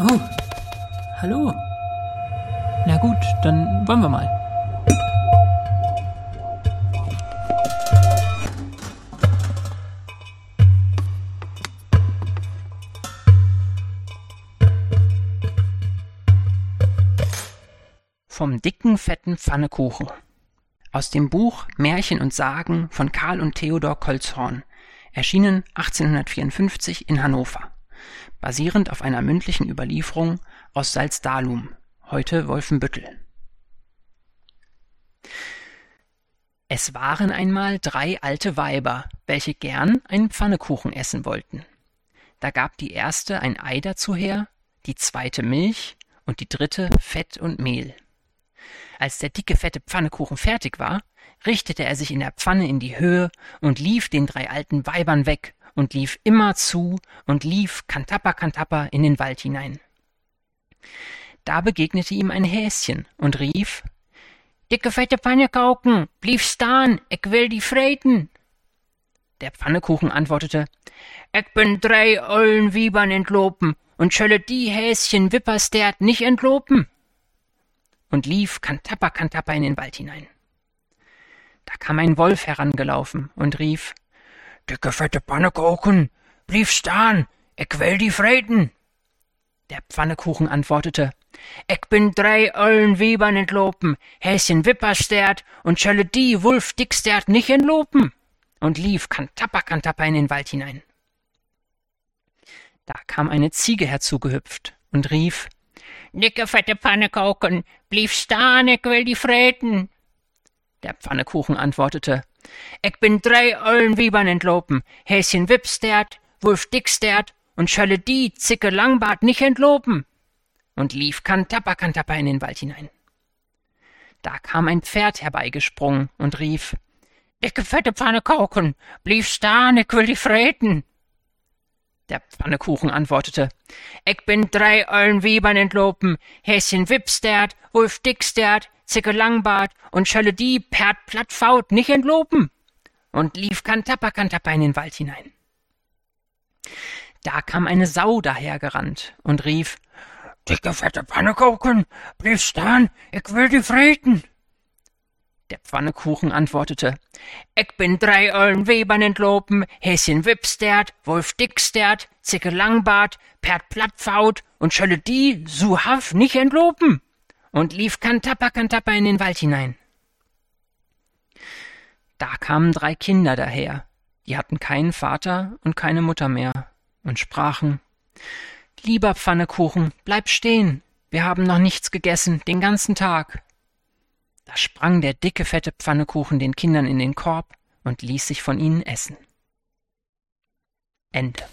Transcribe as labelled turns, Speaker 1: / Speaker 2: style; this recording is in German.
Speaker 1: Oh, hallo. Na gut, dann wollen wir mal.
Speaker 2: Vom dicken, fetten Pfannekuchen. Aus dem Buch Märchen und Sagen von Karl und Theodor Kolzhorn, erschienen 1854 in Hannover, basierend auf einer mündlichen Überlieferung aus Salzdalum, heute Wolfenbüttel. Es waren einmal drei alte Weiber, welche gern einen Pfannekuchen essen wollten. Da gab die erste ein Ei dazu her, die zweite Milch und die dritte Fett und Mehl. Als der dicke, fette Pfannekuchen fertig war, richtete er sich in der Pfanne in die Höhe und lief den drei alten Weibern weg und lief immer zu und lief kantapper kantapper in den Wald hinein. Da begegnete ihm ein Häschen und rief Dicke fette Pannekuchen, blieb stan, ich will die freten. Der Pfannekuchen antwortete Ich bin drei ollen Wiebern entlopen und schölle die Häschen Wipperstert nicht entlopen und lief kantapper kantapper in den Wald hinein. Da kam ein Wolf herangelaufen und rief Dicke fette Pannekuchen, blieb stan, ich will die freten. Der Pfannekuchen antwortete Ich bin drei ollen Webern entlopen, Häschen Wipperstert und schölle die Wulf Dickstert nicht entlopen und lief kantapper kantapper in den Wald hinein. Da kam eine Ziege herzugehüpft und rief Dicke fette Pannekuchen, blieb stan, ich will die freten. Der Pfannekuchen antwortete, Ich bin drei ollen Wiebern entlopen, Häschen Wipstert, Wulf Dickstert und schölle die Zicke Langbart nicht entlopen. Und lief kantapper kantapper in den Wald hinein. Da kam ein Pferd herbeigesprungen und rief, Dicke fette Pfannekuchen, blieb stan, ich will die freten. Der Pfannekuchen antwortete, Ich bin drei ollen Webern entlopen, Häschen Wipstert, Wulf Dickstert, Zicke Langbart und schölle die Perd Plattfaut nicht entlopen und lief kantapper kantapper in den Wald hinein. Da kam eine Sau dahergerannt und rief, Dicke fette Pannekuchen, blieb stan, ich will die freten. Der Pfannekuchen antwortete, Ich bin drei ollen Webern entlopen, Häschen Wipstert, Wolf Dickstert, Zicke Langbart, Perd Plattfaut und schölle die Suhav nicht entlopen und lief kantapper kantapper in den Wald hinein. Da kamen drei Kinder daher, die hatten keinen Vater und keine Mutter mehr und sprachen, Lieber Pfannekuchen, bleib stehen, wir haben noch nichts gegessen, den ganzen Tag. Da sprang der dicke, fette Pfannekuchen den Kindern in den Korb und ließ sich von ihnen essen. Ende.